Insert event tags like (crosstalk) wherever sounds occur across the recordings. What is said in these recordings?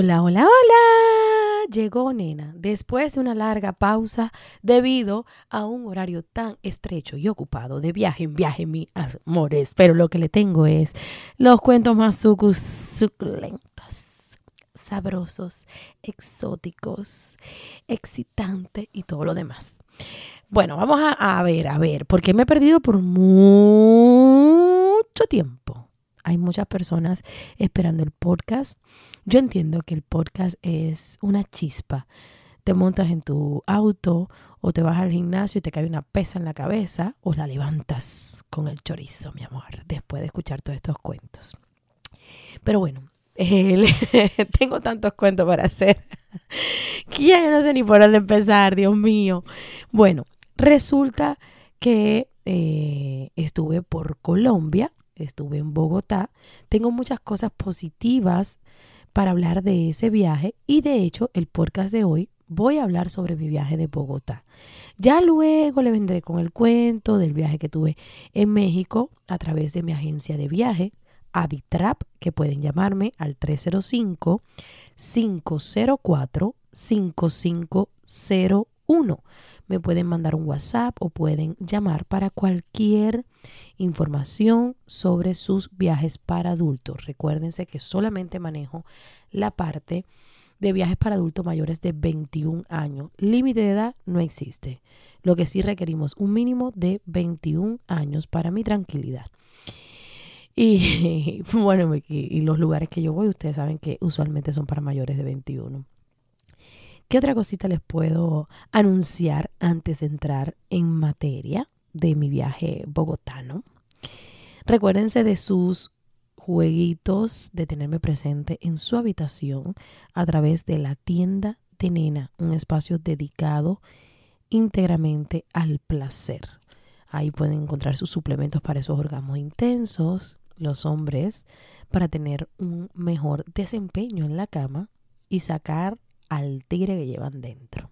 Hola, hola, hola. Llegó nena después de una larga pausa debido a un horario tan estrecho y ocupado de viaje en viaje, mis amores. Pero lo que le tengo es los cuentos más suculentos, sabrosos, exóticos, excitantes y todo lo demás. Bueno, vamos a, a ver, a ver, porque me he perdido por mucho tiempo hay muchas personas esperando el podcast. Yo entiendo que el podcast es una chispa. Te montas en tu auto o te vas al gimnasio y te cae una pesa en la cabeza o la levantas con el chorizo, mi amor, después de escuchar todos estos cuentos. Pero bueno, (laughs) tengo tantos cuentos para hacer (laughs) que ya no sé ni por dónde empezar, Dios mío. Bueno, resulta que eh, estuve por Colombia estuve en Bogotá. Tengo muchas cosas positivas para hablar de ese viaje y de hecho el podcast de hoy voy a hablar sobre mi viaje de Bogotá. Ya luego le vendré con el cuento del viaje que tuve en México a través de mi agencia de viaje, Avitrap, que pueden llamarme al 305 504 5501 me pueden mandar un WhatsApp o pueden llamar para cualquier información sobre sus viajes para adultos. Recuérdense que solamente manejo la parte de viajes para adultos mayores de 21 años. Límite de edad no existe. Lo que sí requerimos un mínimo de 21 años para mi tranquilidad. Y (laughs) bueno, y los lugares que yo voy, ustedes saben que usualmente son para mayores de 21. ¿Qué otra cosita les puedo anunciar antes de entrar en materia de mi viaje bogotano? Recuérdense de sus jueguitos, de tenerme presente en su habitación a través de la tienda de nena, un espacio dedicado íntegramente al placer. Ahí pueden encontrar sus suplementos para esos orgasmos intensos, los hombres, para tener un mejor desempeño en la cama y sacar al tigre que llevan dentro.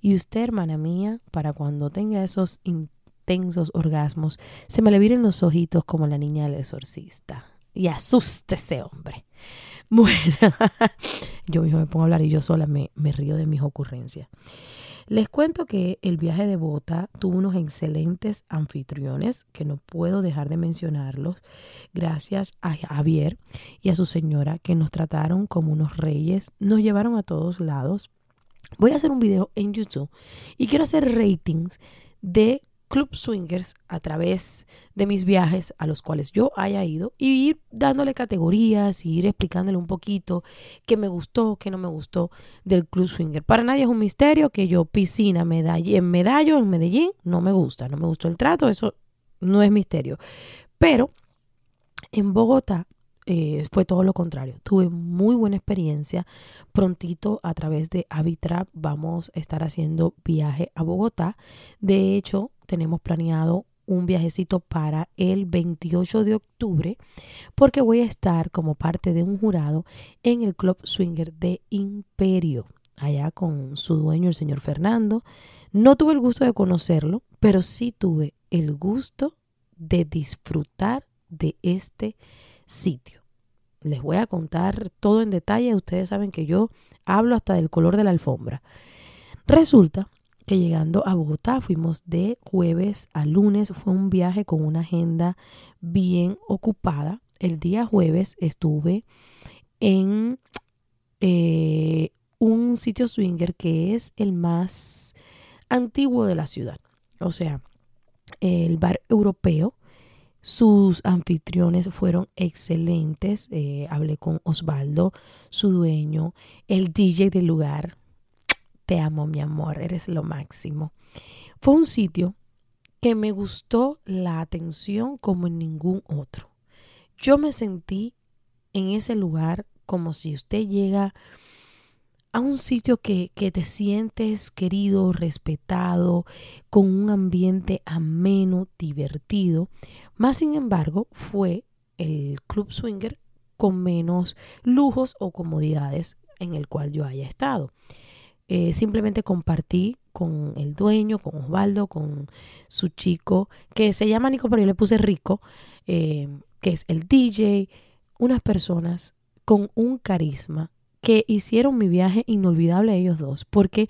Y usted, hermana mía, para cuando tenga esos intensos orgasmos, se me le viren los ojitos como la niña del exorcista. Y asuste ese hombre. (laughs) Bueno, (laughs) yo mismo me pongo a hablar y yo sola me, me río de mis ocurrencias. Les cuento que el viaje de Bota tuvo unos excelentes anfitriones, que no puedo dejar de mencionarlos, gracias a Javier y a su señora, que nos trataron como unos reyes, nos llevaron a todos lados. Voy a hacer un video en YouTube y quiero hacer ratings de Club Swingers a través de mis viajes a los cuales yo haya ido y ir dándole categorías y ir explicándole un poquito qué me gustó, qué no me gustó del Club Swinger. Para nadie es un misterio que yo piscina en Medallo, en Medellín, no me gusta, no me gustó el trato, eso no es misterio. Pero en Bogotá eh, fue todo lo contrario. Tuve muy buena experiencia. Prontito a través de Avitrap vamos a estar haciendo viaje a Bogotá. De hecho, tenemos planeado un viajecito para el 28 de octubre porque voy a estar como parte de un jurado en el Club Swinger de Imperio, allá con su dueño, el señor Fernando. No tuve el gusto de conocerlo, pero sí tuve el gusto de disfrutar de este sitio. Les voy a contar todo en detalle. Ustedes saben que yo hablo hasta del color de la alfombra. Resulta que llegando a Bogotá fuimos de jueves a lunes. Fue un viaje con una agenda bien ocupada. El día jueves estuve en eh, un sitio swinger que es el más antiguo de la ciudad. O sea, el bar europeo sus anfitriones fueron excelentes. Eh, hablé con Osvaldo, su dueño, el DJ del lugar. Te amo, mi amor, eres lo máximo. Fue un sitio que me gustó la atención como en ningún otro. Yo me sentí en ese lugar como si usted llega a un sitio que, que, te sientes querido, respetado, con un ambiente ameno, divertido. Más sin embargo, fue el club swinger con menos lujos o comodidades en el cual yo haya estado. Eh, simplemente compartí con el dueño, con Osvaldo, con su chico, que se llama Nico, pero yo le puse Rico, eh, que es el DJ, unas personas con un carisma que hicieron mi viaje inolvidable ellos dos, porque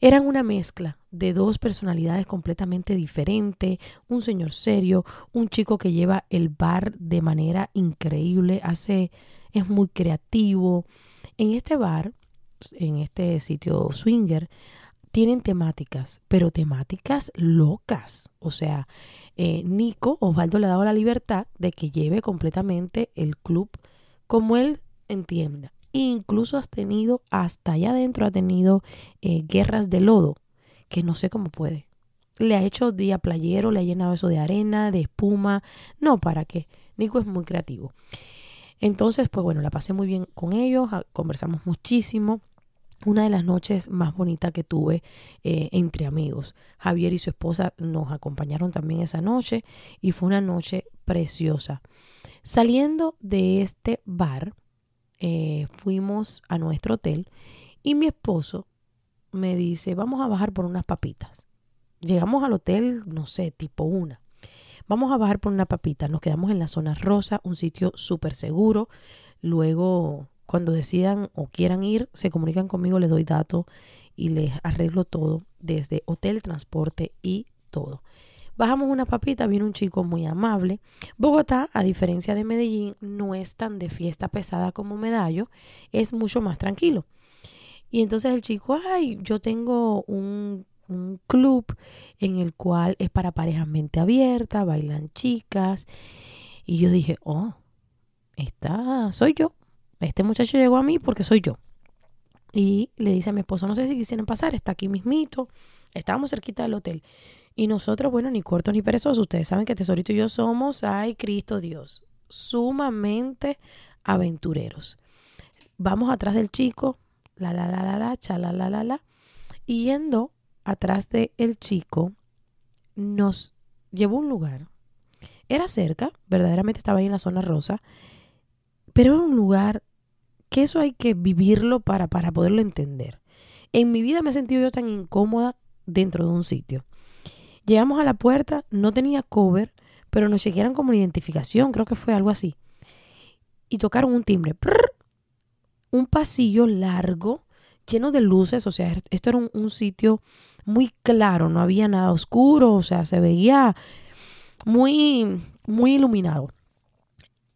eran una mezcla de dos personalidades completamente diferentes, un señor serio, un chico que lleva el bar de manera increíble, hace es muy creativo. En este bar, en este sitio swinger, tienen temáticas, pero temáticas locas. O sea, eh, Nico, Osvaldo le ha dado la libertad de que lleve completamente el club como él entienda. Incluso has tenido, hasta allá adentro ha tenido eh, guerras de lodo, que no sé cómo puede. Le ha hecho día playero, le ha llenado eso de arena, de espuma. No, ¿para qué? Nico es muy creativo. Entonces, pues bueno, la pasé muy bien con ellos, conversamos muchísimo. Una de las noches más bonitas que tuve eh, entre amigos. Javier y su esposa nos acompañaron también esa noche y fue una noche preciosa. Saliendo de este bar, eh, fuimos a nuestro hotel y mi esposo me dice, vamos a bajar por unas papitas. Llegamos al hotel, no sé, tipo una. Vamos a bajar por una papita. Nos quedamos en la zona rosa, un sitio súper seguro. Luego, cuando decidan o quieran ir, se comunican conmigo, les doy datos y les arreglo todo, desde hotel, transporte y todo. Bajamos una papita, viene un chico muy amable. Bogotá, a diferencia de Medellín, no es tan de fiesta pesada como Medallo, es mucho más tranquilo. Y entonces el chico, ay, yo tengo un, club en el cual es para parejas mente abierta, bailan chicas. Y yo dije, oh, esta soy yo. Este muchacho llegó a mí porque soy yo. Y le dice a mi esposo, no sé si quisieran pasar, está aquí mismito. Estábamos cerquita del hotel. Y nosotros, bueno, ni cortos ni perezosos. Ustedes saben que Tesorito y yo somos, ay, Cristo Dios, sumamente aventureros. Vamos atrás del chico, la, la, la, la, la, cha, la, la, la, la. Y yendo atrás del el chico, nos llevó a un lugar. Era cerca, verdaderamente estaba ahí en la zona rosa, pero era un lugar que eso hay que vivirlo para, para poderlo entender. En mi vida me he sentido yo tan incómoda dentro de un sitio. Llegamos a la puerta, no tenía cover, pero nos chequearon como una identificación, creo que fue algo así. Y tocaron un timbre. un pasillo largo, lleno de luces, o sea, esto era un, sitio muy claro, no había nada oscuro, o sea, se veía muy, muy iluminado.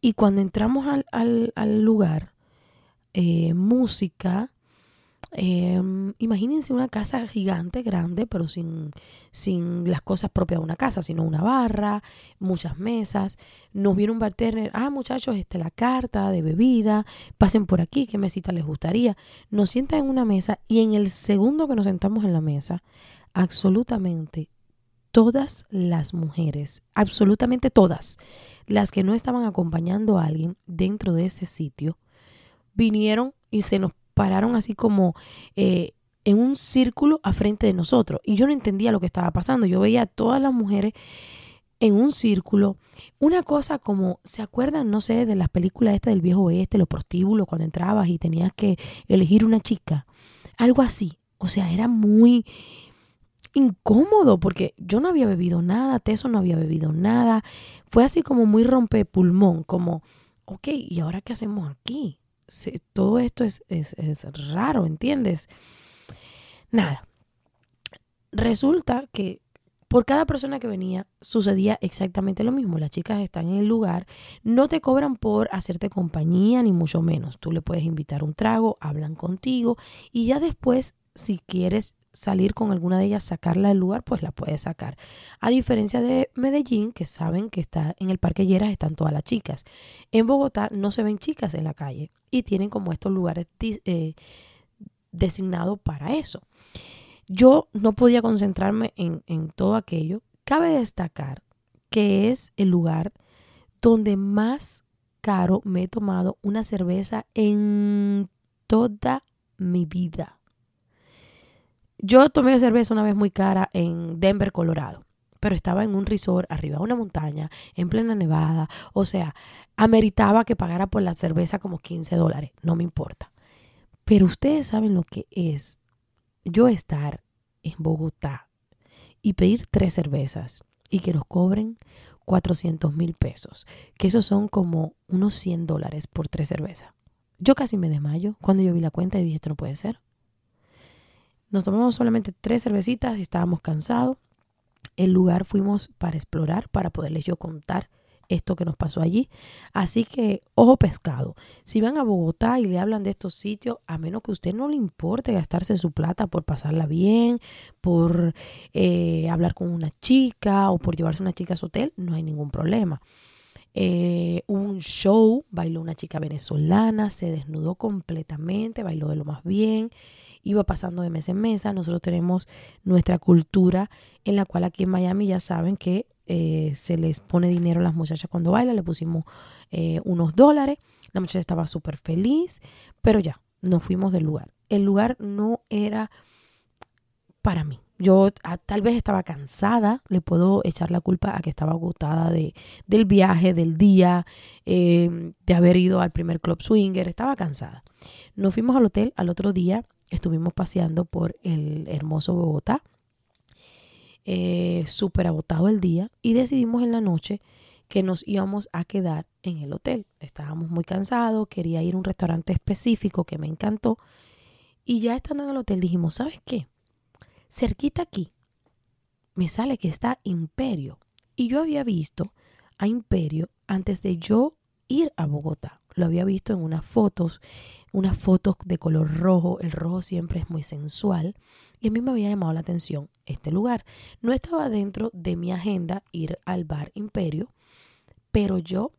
Y cuando entramos al, lugar, eh, música, Em, imagínense una casa gigante, grande, pero sin, sin las cosas propias de una casa, sino una barra, muchas mesas. Nos viene un bartender, ah, muchachos, esta la carta de bebida, pasen por aquí, qué mesita les gustaría. Nos sientan en una mesa y en el segundo que nos sentamos en la mesa, absolutamente todas las mujeres, absolutamente todas, las que no estaban acompañando a alguien dentro de ese sitio, vinieron y se nos pararon así como eh, en un círculo a frente de nosotros. Y yo no entendía lo que estaba pasando. Yo veía a todas las mujeres en un círculo. Una cosa como, ¿se acuerdan, no sé, de las películas estas del viejo oeste, los prostíbulos, cuando entrabas y tenías que elegir una chica? Algo así. O sea, era muy incómodo porque yo no había bebido nada, Teso no había bebido nada. Fue así como muy rompe pulmón, como, ok, ¿y ahora qué hacemos aquí? Todo esto es, es, raro, ¿entiendes? Nada. Resulta que por cada persona que venía sucedía exactamente lo mismo. Las chicas están en el lugar, no te cobran por hacerte compañía, ni mucho menos. Tú le puedes invitar un trago, hablan contigo y ya después, si quieres salir con alguna de ellas, sacarla del lugar, pues la puedes sacar. A diferencia de Medellín, que saben que está en el Parque Lleras, están todas las chicas. En Bogotá no se ven chicas en la calle y tienen como estos lugares eh, designados para eso. Yo no podía concentrarme en, en todo aquello. Cabe destacar que es el lugar donde más caro me he tomado una cerveza en toda mi vida. Yo tomé cerveza una vez muy cara en Denver, Colorado, pero estaba en un resort arriba de una montaña, en plena nevada. O sea, ameritaba que pagara por la cerveza como 15 dólares, no me importa. Pero ustedes saben lo que es yo estar en Bogotá y pedir tres cervezas y que nos cobren 400 mil pesos, que esos son como unos 100 dólares por tres cervezas. Yo casi me desmayo cuando yo vi la cuenta y dije, esto no puede ser. Nos tomamos solamente tres cervecitas y estábamos cansados. El lugar fuimos para explorar, para poderles yo contar esto que nos pasó allí. Así que, ojo pescado, si van a Bogotá y le hablan de estos sitios, a menos que a usted no le importe gastarse su plata por pasarla bien, por eh, hablar con una chica o por llevarse una chica a su hotel, no hay ningún problema. Eh, un show, bailó una chica venezolana, se desnudó completamente, bailó de lo más bien, iba pasando de mesa en mesa. Nosotros tenemos nuestra cultura en la cual aquí en Miami ya saben que eh, se les pone dinero a las muchachas cuando bailan, le pusimos eh, unos dólares, la muchacha estaba súper feliz, pero ya, nos fuimos del lugar. El lugar no era para mí. Yo tal vez estaba cansada, le puedo echar la culpa a que estaba agotada de, del viaje, del día, em, de haber ido al primer club swinger, estaba cansada. Nos fuimos al hotel al otro día, estuvimos paseando por el hermoso Bogotá eh, súper agotado el día y decidimos en la noche que nos íbamos a quedar en el hotel. Estábamos muy cansados, quería ir a un restaurante específico que me encantó y ya estando en el hotel dijimos, ¿sabes qué? Cerquita aquí me sale que está Imperio y yo había visto a Imperio antes de yo ir a Bogotá. Lo había visto en unas fotos unas fotos de color rojo. El rojo siempre es muy sensual. Y a mí me había llamado la atención este lugar. No estaba dentro de mi agenda ir al bar Imperio, pero yo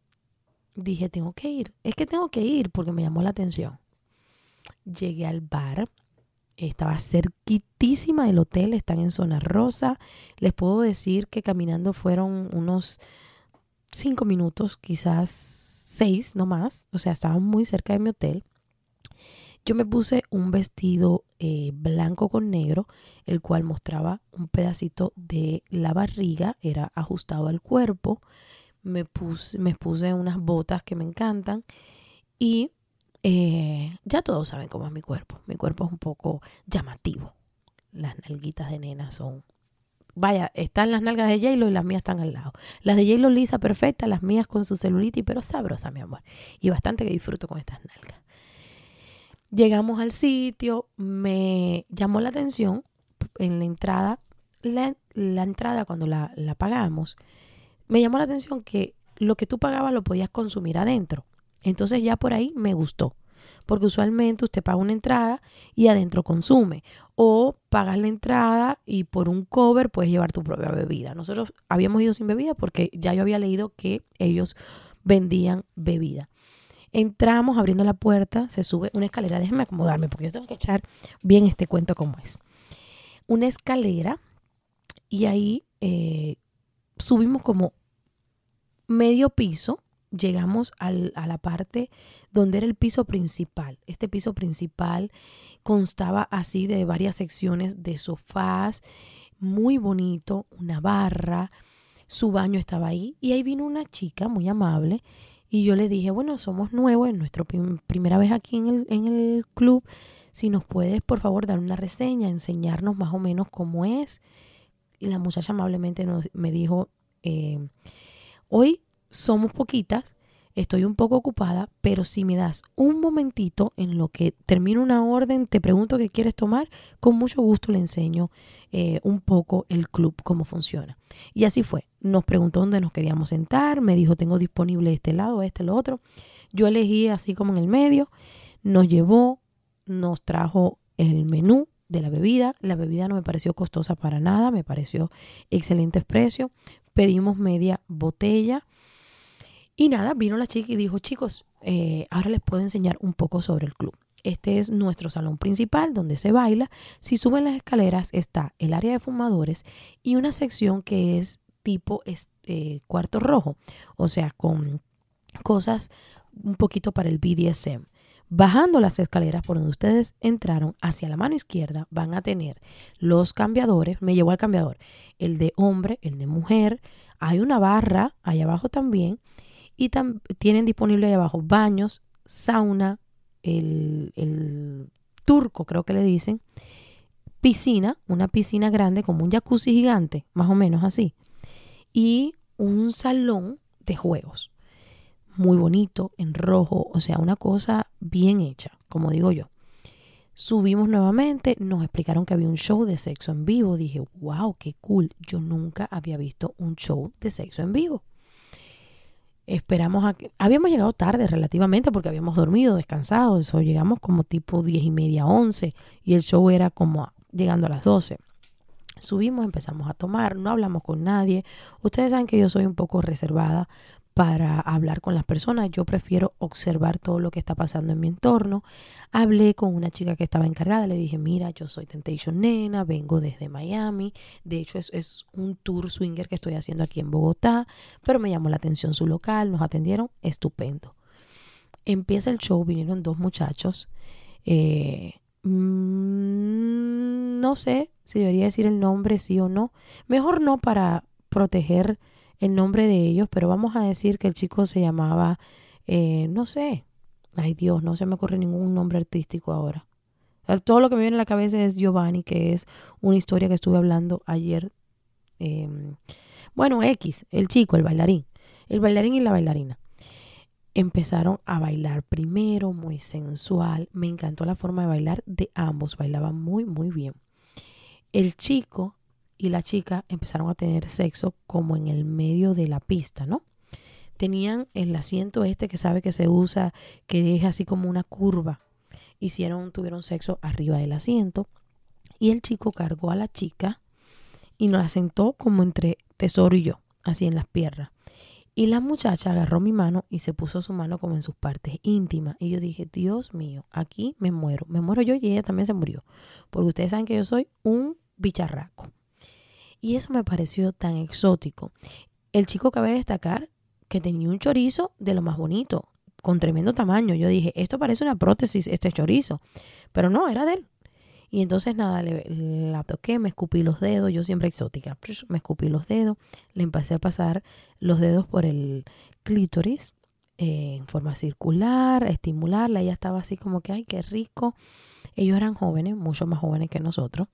dije, tengo que ir. Es que tengo que ir porque me llamó la atención. Llegué al bar. Estaba cerquitísima del hotel, están en zona rosa. Les puedo decir que caminando fueron unos cinco minutos, quizás seis, no más. O sea, estaban muy cerca de mi hotel. Yo me puse un vestido eh, blanco con negro, el cual mostraba un pedacito de la barriga, era ajustado al cuerpo. Me puse, me puse unas botas que me encantan y eh, ya todos saben cómo es mi cuerpo. Mi cuerpo es un poco llamativo. Las nalguitas de nena son vaya, están las nalgas de J-Lo y las mías están al lado. Las de J-Lo lisa, perfecta, las mías con su celulitis, pero sabrosa, mi amor. Y bastante que disfruto con estas nalgas. Llegamos al sitio, me llamó la atención en la entrada, la, entrada cuando la, la pagamos, me llamó la atención que lo que tú pagabas lo podías consumir adentro. Entonces ya por ahí me gustó porque usualmente usted paga una entrada y adentro consume o pagas la entrada y por un cover puedes llevar tu propia bebida. Nosotros habíamos ido sin bebida porque ya yo había leído que ellos vendían bebida. Entramos abriendo la puerta, se sube una escalera, déjenme acomodarme porque yo tengo que echar bien este cuento como es. Una escalera y ahí eh, subimos como medio piso, llegamos a la parte donde era el piso principal. Este piso principal constaba así de varias secciones de sofás, muy bonito, una barra, su baño estaba ahí y ahí vino una chica muy amable y yo le dije, bueno, somos nuevos, es nuestra primera vez aquí en el, en el club. Si nos puedes, por favor, dar una reseña, enseñarnos más o menos cómo es. Y la muchacha amablemente me dijo, eh, hoy somos poquitas, estoy un poco ocupada, pero si me das un momentito en lo que termino una orden, te pregunto qué quieres tomar, con mucho gusto le enseño eh, un poco el club, cómo funciona. Y así fue. Nos preguntó dónde nos queríamos sentar, me dijo, tengo disponible este lado, este, lo otro. Yo elegí así como en el medio, nos llevó, nos trajo el menú de la bebida. La bebida no me pareció costosa para nada, me pareció excelente precio. Pedimos media botella y nada, vino la chica y dijo, chicos, eh, ahora les puedo enseñar un poco sobre el club. Este es nuestro salón principal donde se baila. Si suben las escaleras está el área de fumadores y una sección que es tipo este, cuarto rojo, o sea, con cosas un poquito para el BDSM. Bajando las escaleras por donde ustedes entraron hacia la mano izquierda van a tener los cambiadores, me llevó al cambiador, el de hombre, el de mujer, hay una barra ahí abajo también y tienen disponible ahí abajo baños, sauna, el, el turco creo que le dicen, piscina, una piscina grande como un jacuzzi gigante, más o menos así, y un salón de juegos muy bonito, en rojo, o sea, una cosa bien hecha, como digo yo. Subimos nuevamente, nos explicaron que había un show de sexo en vivo. Dije, wow, qué cool. Yo nunca había visto un show de sexo en vivo. Esperamos a que... Habíamos llegado tarde relativamente porque habíamos dormido, descansado. Eso llegamos como tipo diez y media, once. Y el show era como llegando a las doce. Subimos, empezamos a tomar, no hablamos con nadie. Ustedes saben que yo soy un poco reservada para hablar con las personas. Yo prefiero observar todo lo que está pasando en mi entorno. Hablé con una chica que estaba encargada. Le dije, mira, yo soy Temptation Nena, vengo desde Miami. De hecho, es, es un tour swinger que estoy haciendo aquí en Bogotá. Pero me llamó la atención su local. Nos atendieron. Estupendo. Empieza el show. Vinieron dos muchachos. Eh, mm, no sé si debería decir el nombre, sí o no. Mejor no para proteger el nombre de ellos, pero vamos a decir que el chico se llamaba, eh, no sé, ay Dios, no se me ocurre ningún nombre artístico ahora. Todo lo que me viene a la cabeza es Giovanni, que es una historia que estuve hablando ayer. Em, bueno, X, el chico, el bailarín, el bailarín y la bailarina. Empezaron a bailar primero, muy sensual. Me encantó la forma de bailar de ambos, bailaban muy, muy bien. El chico y la chica empezaron a tener sexo como en el medio de la pista, ¿no? Tenían el asiento este que sabe que se usa, que es así como una curva. Hicieron, tuvieron sexo arriba del asiento y el chico cargó a la chica y nos la sentó como entre Tesoro y yo, así en las piernas. Y la muchacha agarró mi mano y se puso su mano como en sus partes íntimas. Y yo dije, Dios mío, aquí me muero. Me muero yo y ella también se murió. Porque ustedes saben que yo soy un bicharraco. Y eso me pareció tan exótico. El chico cabe destacar que tenía un chorizo de lo más bonito, con tremendo tamaño. Yo dije, esto parece una prótesis, este chorizo. Pero no, era de él. Y entonces nada, le, la toqué, me escupí los dedos, yo siempre exótica, me escupí los dedos, le empecé a pasar los dedos por el clítoris eh, en forma circular, estimularla, ella estaba así como que, ay, qué rico. Ellos eran jóvenes, mucho más jóvenes que nosotros.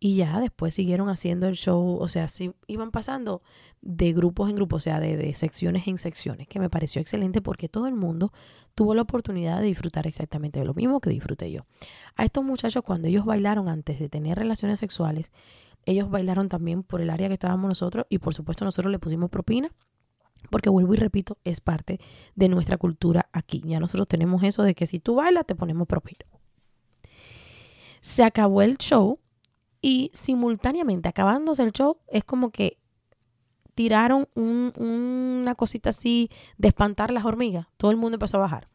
Y ya después siguieron haciendo el show, o sea, sí, iban pasando de grupos en grupos, o sea, de, secciones en secciones, que me pareció excelente porque todo el mundo tuvo la oportunidad de disfrutar exactamente de lo mismo que disfruté yo. A estos muchachos, cuando ellos bailaron antes de tener relaciones sexuales, ellos bailaron también por el área que estábamos nosotros y por supuesto nosotros le pusimos propina. Porque vuelvo y repito, es parte de nuestra cultura aquí. Ya nosotros tenemos eso de que si tú bailas, te ponemos propina. Se acabó el show y simultáneamente, acabándose el show, es como que tiraron una cosita así de espantar las hormigas. Todo el mundo empezó a bajar.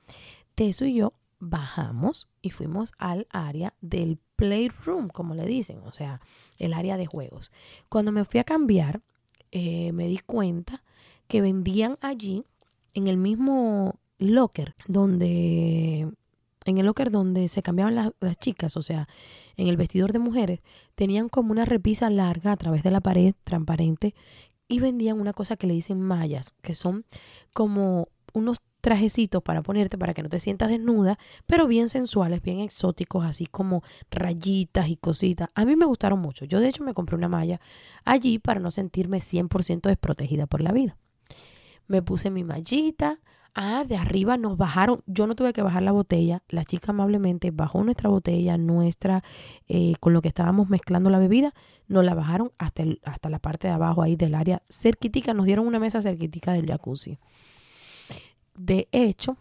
Teso y yo bajamos y fuimos al área del playroom, como le dicen, o sea, el área de juegos. Cuando me fui a cambiar, eh, me di cuenta que vendían allí, en el mismo locker, donde, en el locker donde se cambiaban las chicas, o sea, en el vestidor de mujeres, tenían como una repisa larga a través de la pared transparente y vendían una cosa que le dicen mallas, que son como unos trajecitos para ponerte para que no te sientas desnuda, pero bien sensuales, bien exóticos, así como rayitas y cositas. A mí me gustaron mucho. Yo de hecho me compré una malla allí para no sentirme 100% desprotegida por la vida. Me puse mi mallita, Ah, de arriba nos bajaron. Yo no tuve que bajar la botella. La chica amablemente bajó nuestra botella, nuestra, eh, con lo que estábamos mezclando la bebida. Nos la bajaron hasta, hasta la parte de abajo ahí del área cerquitica. Nos dieron una mesa cerquitica del jacuzzi. De hecho,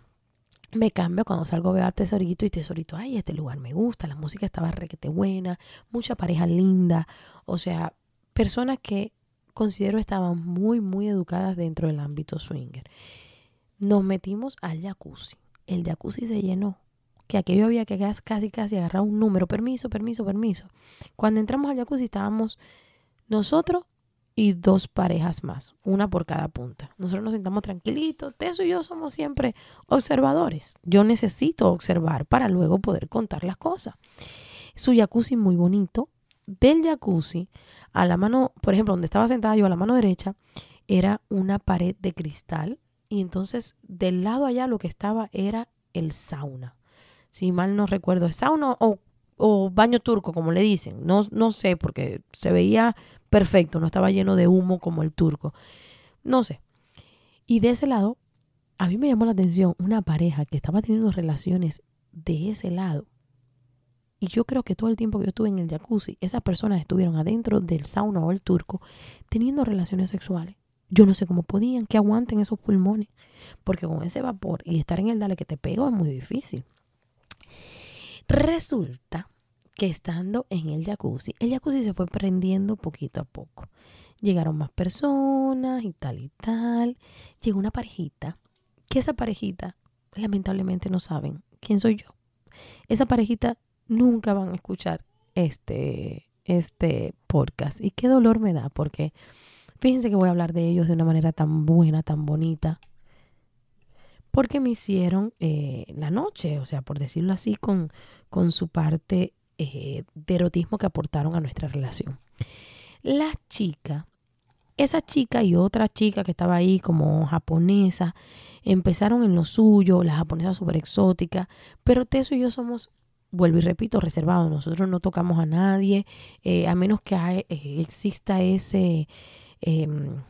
me cambio cuando salgo veo a Tesorito y Tesorito, ay, este lugar me gusta, la música estaba requete buena, mucha pareja linda, o sea, personas que considero estaban muy, muy educadas dentro del ámbito swinger. Nos metimos al jacuzzi. El jacuzzi se llenó. Que aquello había que casi, casi agarrar un número. Permiso, permiso, permiso. Cuando entramos al jacuzzi estábamos nosotros y dos parejas más, una por cada punta. Nosotros nos sentamos tranquilitos, Teso y yo somos siempre observadores. Yo necesito observar para luego poder contar las cosas. Su jacuzzi muy bonito. Del jacuzzi a la mano, por ejemplo, donde estaba sentada yo a la mano derecha, era una pared de cristal y entonces del lado allá lo que estaba era el sauna. Si mal no recuerdo, es sauna o, o baño turco, como le dicen. No, no sé, porque se veía perfecto, no estaba lleno de humo como el turco. No sé. Y de ese lado, a mí me llamó la atención una pareja que estaba teniendo relaciones de ese lado. Y yo creo que todo el tiempo que yo estuve en el jacuzzi, esas personas estuvieron adentro del sauna o el turco teniendo relaciones sexuales. Yo no sé cómo podían, que aguanten esos pulmones. Porque con ese vapor y estar en el dale que te pego es muy difícil. Resulta que estando en el jacuzzi, el jacuzzi se fue prendiendo poquito a poco. Llegaron más personas y tal y tal. Llegó una parejita, que esa parejita, lamentablemente no saben quién soy yo. Esa parejita nunca van a escuchar este, este podcast. Y qué dolor me da, porque fíjense que voy a hablar de ellos de una manera tan buena, tan bonita. Porque me hicieron eh, la noche, o sea, por decirlo así, con, con su parte eh, de erotismo que aportaron a nuestra relación. La chica, esa chica y otra chica que estaba ahí como japonesa, empezaron en lo suyo, la japonesa súper exótica, pero Teso y yo somos, vuelvo y repito, reservados. Nosotros no tocamos a nadie, eh, a menos que eh, exista ese... Em,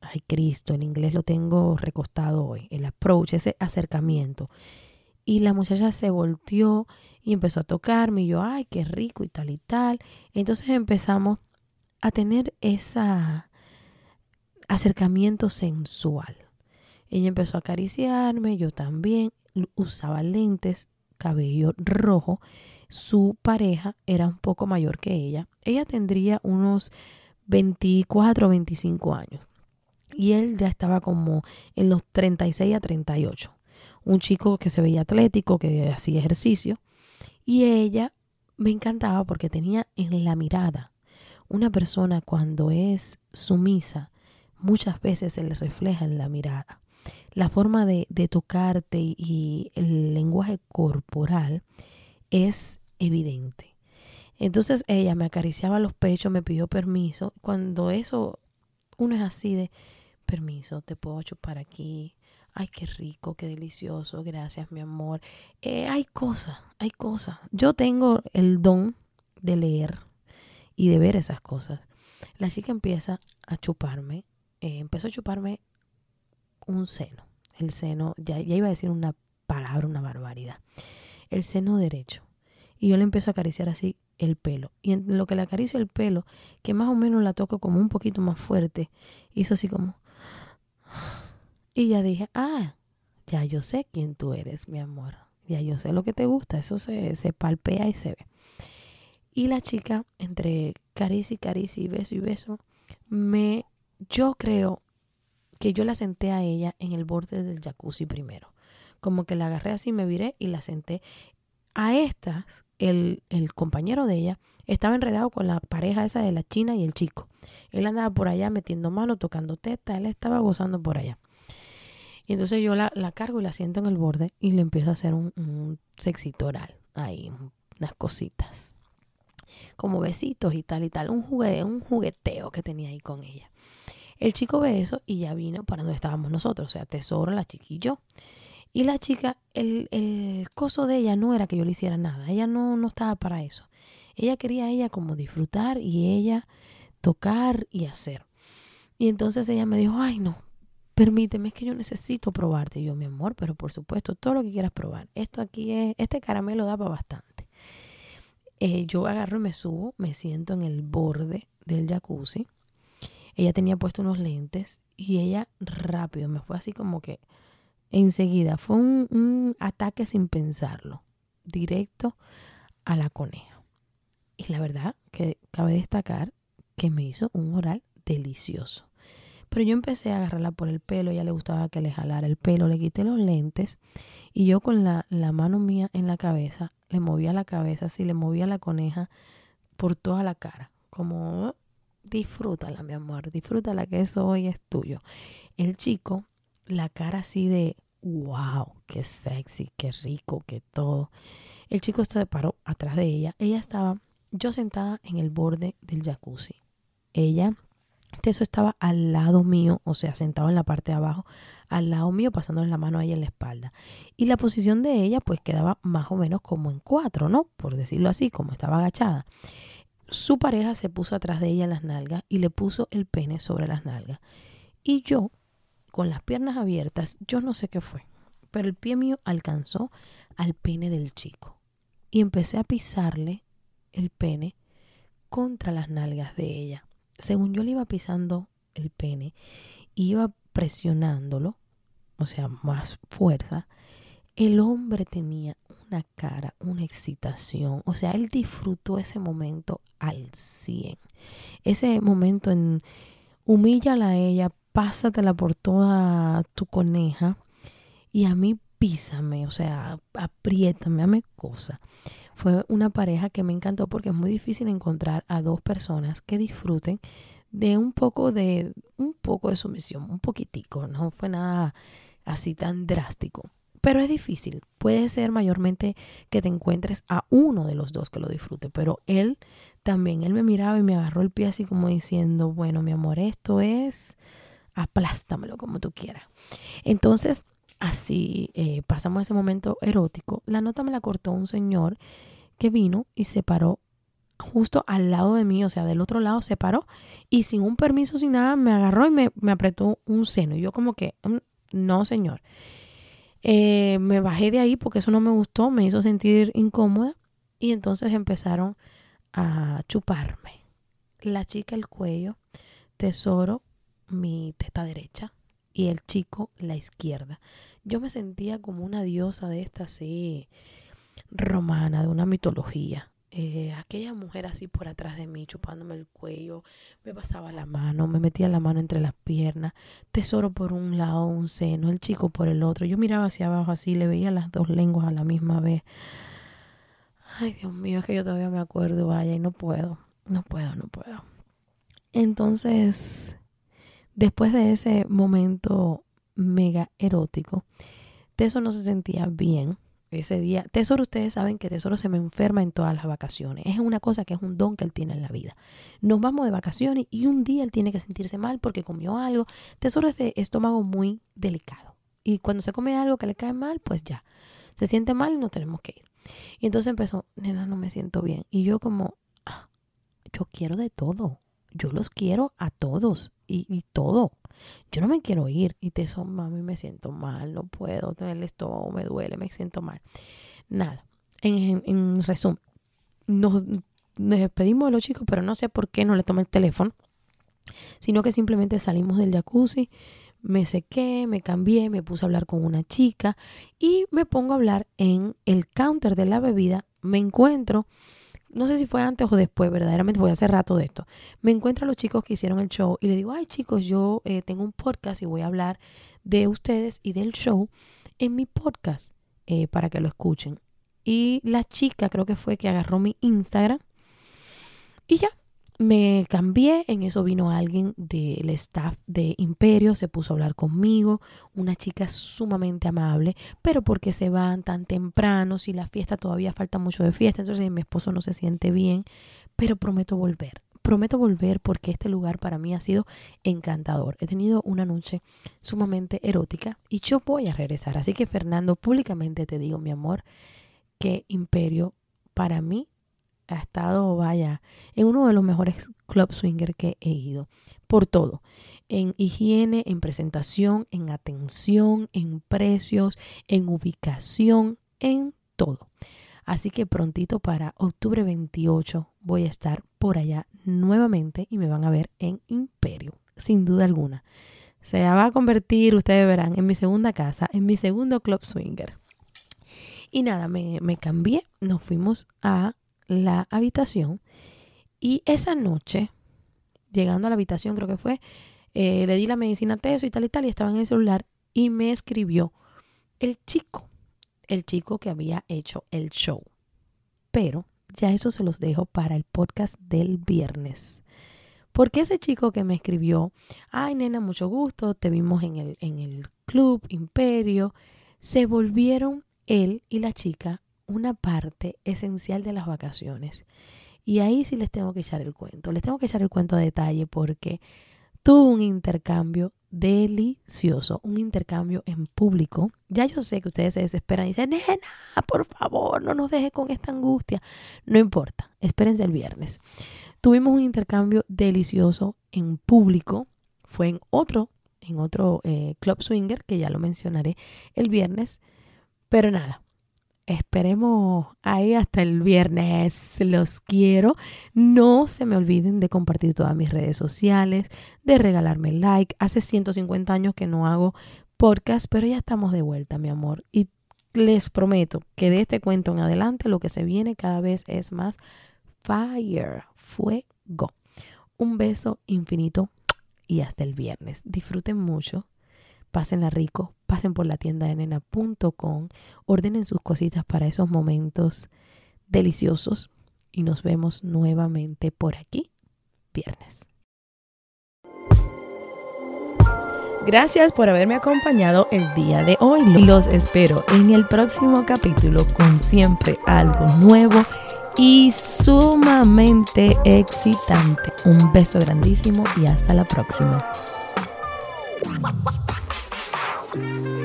ay Cristo, en inglés lo tengo recostado hoy, el approach, ese acercamiento. Y la muchacha se volteó y empezó a tocarme y yo, ay, qué rico y tal y tal. Entonces empezamos a tener ese acercamiento sensual. Ella empezó a acariciarme, yo también, usaba lentes, cabello rojo. Su pareja era un poco mayor que ella. Ella tendría unos 24 o 25 años. Y él ya estaba como en los 36 a 38. Un chico que se veía atlético, que hacía ejercicio. Y ella me encantaba porque tenía en la mirada una persona cuando es sumisa, muchas veces se le refleja en la mirada. La forma de, de tocarte y el lenguaje corporal es evidente. Entonces ella me acariciaba los pechos, me pidió permiso. Cuando eso, uno es así de, permiso, te puedo chupar aquí, ay, qué rico, qué delicioso, gracias, mi amor. Eh, hay cosas, hay cosas. Yo tengo el don de leer y de ver esas cosas. La chica empieza a chuparme, eh, empezó a chuparme un seno, el seno, ya, ya iba a decir una palabra, una barbaridad, el seno derecho. Y yo le empiezo a acariciar así el pelo. Y en lo que le acaricio el pelo, que más o menos la toco como un poquito más fuerte, hizo así como y ya dije, ah, ya yo sé quién tú eres, mi amor. Ya yo sé lo que te gusta. Eso se, se palpea y se ve. Y la chica, entre caricia y caricia y beso y beso, me, yo creo que yo la senté a ella en el borde del jacuzzi primero. Como que la agarré así, me viré y la senté. A estas, el, el compañero de ella estaba enredado con la pareja esa de la china y el chico. Él andaba por allá metiendo mano, tocando teta, él estaba gozando por allá. Y entonces yo la, cargo y la siento en el borde y le empiezo a hacer un, un sexito oral. Ahí, unas cositas. Como besitos y tal y tal. Un, juguete, un jugueteo que tenía ahí con ella. El chico ve eso y ya vino para donde estábamos nosotros. O sea, tesoro, la chica y yo. Y la chica, el, el coso de ella no era que yo le hiciera nada. Ella no, no estaba para eso. Ella quería ella como disfrutar y ella tocar y hacer. Y entonces ella me dijo, ay no, permíteme, es que yo necesito probarte. yo, mi amor, pero por supuesto, todo lo que quieras probar. Esto aquí es, este caramelo da para bastante. Eh, yo agarro y me subo, me siento en el borde del jacuzzi. Ella tenía puesto unos lentes y ella rápido me fue así como que enseguida. Fue un, un ataque sin pensarlo, directo a la coneja. Y la verdad que cabe destacar que me hizo un oral delicioso. Pero yo empecé a agarrarla por el pelo, ella le gustaba que le jalara el pelo, le quité los lentes y yo con la, la mano mía en la cabeza, le movía la cabeza, así le movía la coneja por toda la cara, como disfrútala, mi amor, disfrútala que eso hoy es tuyo. El chico, la cara así de, wow, qué sexy, qué rico, qué todo. El chico se paró atrás de ella. Ella estaba, yo sentada en el borde del jacuzzi. Ella, eso estaba al lado mío, o sea, sentado en la parte de abajo, al lado mío, pasándole la mano a ella en la espalda. Y la posición de ella, pues quedaba más o menos como en cuatro, ¿no? Por decirlo así, como estaba agachada. Su pareja se puso atrás de ella en las nalgas y le puso el pene sobre las nalgas. Y yo, con las piernas abiertas, yo no sé qué fue, pero el pie mío alcanzó al pene del chico. Y empecé a pisarle el pene contra las nalgas de ella. Según yo le iba pisando el pene, iba presionándolo, o sea, más fuerza, el hombre tenía una cara, una excitación. O sea, él disfrutó ese momento al 100. Ese momento en humíllala a ella, pásatela por toda tu coneja y a mí písame, o sea, apriétame, ame cosa. Fue una pareja que me encantó porque es muy difícil encontrar a dos personas que disfruten de un poco de un poco de sumisión, un poquitico, no fue nada así tan drástico. Pero es difícil. Puede ser mayormente que te encuentres a uno de los dos que lo disfrute. Pero él también, él me miraba y me agarró el pie así como diciendo, bueno, mi amor, esto es, aplástamelo como tú quieras. Entonces, así eh, pasamos ese momento erótico. La nota me la cortó un señor que vino y se paró justo al lado de mí, o sea, del otro lado se paró y sin un permiso, sin nada, me agarró y me, me apretó un seno. Y yo como que, mm, no, señor. Eh, me bajé de ahí porque eso no me gustó, me hizo sentir incómoda y entonces empezaron a chuparme. La chica el cuello, tesoro mi teta derecha y el chico la izquierda. Yo me sentía como una diosa de esta así romana, de una mitología. Eh, aquella mujer así por atrás de mí, chupándome el cuello, me pasaba la mano, me metía la mano entre las piernas, tesoro por un lado, un seno, el chico por el otro. Yo miraba hacia abajo así, le veía las dos lenguas a la misma vez. Ay, Dios mío, es que yo todavía me acuerdo, vaya, y no puedo, no puedo, no puedo. Entonces, después de ese momento mega erótico, Teso no se sentía bien ese día. Tesoro, ustedes saben que Tesoro se me enferma en todas las vacaciones. Es una cosa que es un don que él tiene en la vida. Nos vamos de vacaciones y un día él tiene que sentirse mal porque comió algo. Tesoro es de estómago muy delicado. Y cuando se come algo que le cae mal, pues ya. Se siente mal y no tenemos que ir. Y entonces empezó, nena, no me siento bien. Y yo como, ah, yo quiero de todo. Yo los quiero a todos y, todo. Yo no me quiero ir y te son, mami, me siento mal, no puedo, el estómago me duele, me siento mal. Nada, en, en, resumen, nos, despedimos de los chicos, pero no sé por qué no le tomé el teléfono, sino que simplemente salimos del jacuzzi, me sequé, me cambié, me puse a hablar con una chica y me pongo a hablar en el counter de la bebida, me encuentro no sé si fue antes o después, verdaderamente voy a hacer rato de esto. Me encuentro a los chicos que hicieron el show y le digo, ay chicos, yo eh, tengo un podcast y voy a hablar de ustedes y del show en mi podcast eh, para que lo escuchen. Y la chica creo que fue que agarró mi Instagram y ya, me cambié, en eso vino alguien del staff de Imperio, se puso a hablar conmigo, una chica sumamente amable, pero porque se van tan temprano, si la fiesta todavía falta mucho de fiesta, entonces mi esposo no se siente bien, pero prometo volver. Prometo volver porque este lugar para mí ha sido encantador. He tenido una noche sumamente erótica y yo voy a regresar. Así que Fernando, públicamente te digo, mi amor, que Imperio para mí ha estado, vaya, en uno de los mejores club swinger que he ido. Por todo. En higiene, en presentación, en atención, en precios, en ubicación, en todo. Así que prontito para octubre 28 voy a estar por allá nuevamente y me van a ver en Imperio, sin duda alguna. Se va a convertir, ustedes verán, en mi segunda casa, en mi segundo club swinger. Y nada, me, me cambié, nos fuimos a la habitación y esa noche, llegando a la habitación creo que fue, eh, le di la medicina a Teso y tal y tal y estaba en el celular y me escribió el chico, el chico que había hecho el show. Pero ya eso se los dejo para el podcast del viernes. Porque ese chico que me escribió, ay nena, mucho gusto, te vimos en el, en el club Imperio, se volvieron él y la chica una parte esencial de las vacaciones. Y ahí sí les tengo que echar el cuento. Les tengo que echar el cuento a detalle porque tuvo un intercambio delicioso, un intercambio en público. Ya yo sé que ustedes se desesperan y dicen, nena, por favor, no nos deje con esta angustia. No importa, espérense el viernes. Tuvimos un intercambio delicioso en público. Fue en otro, en otro eh, club swinger, que ya lo mencionaré el viernes. Pero nada, Esperemos ahí hasta el viernes. Los quiero. No se me olviden de compartir todas mis redes sociales, de regalarme like. Hace 150 años que no hago podcast, pero ya estamos de vuelta, mi amor. Y les prometo que de este cuento en adelante lo que se viene cada vez es más fire, fuego. Un beso infinito y hasta el viernes. Disfruten mucho pásenla rico, pasen por la tienda de nena.com, ordenen sus cositas para esos momentos deliciosos y nos vemos nuevamente por aquí viernes. Gracias por haberme acompañado el día de hoy. Los espero en el próximo capítulo con siempre algo nuevo y sumamente excitante. Un beso grandísimo y hasta la próxima. Thank you.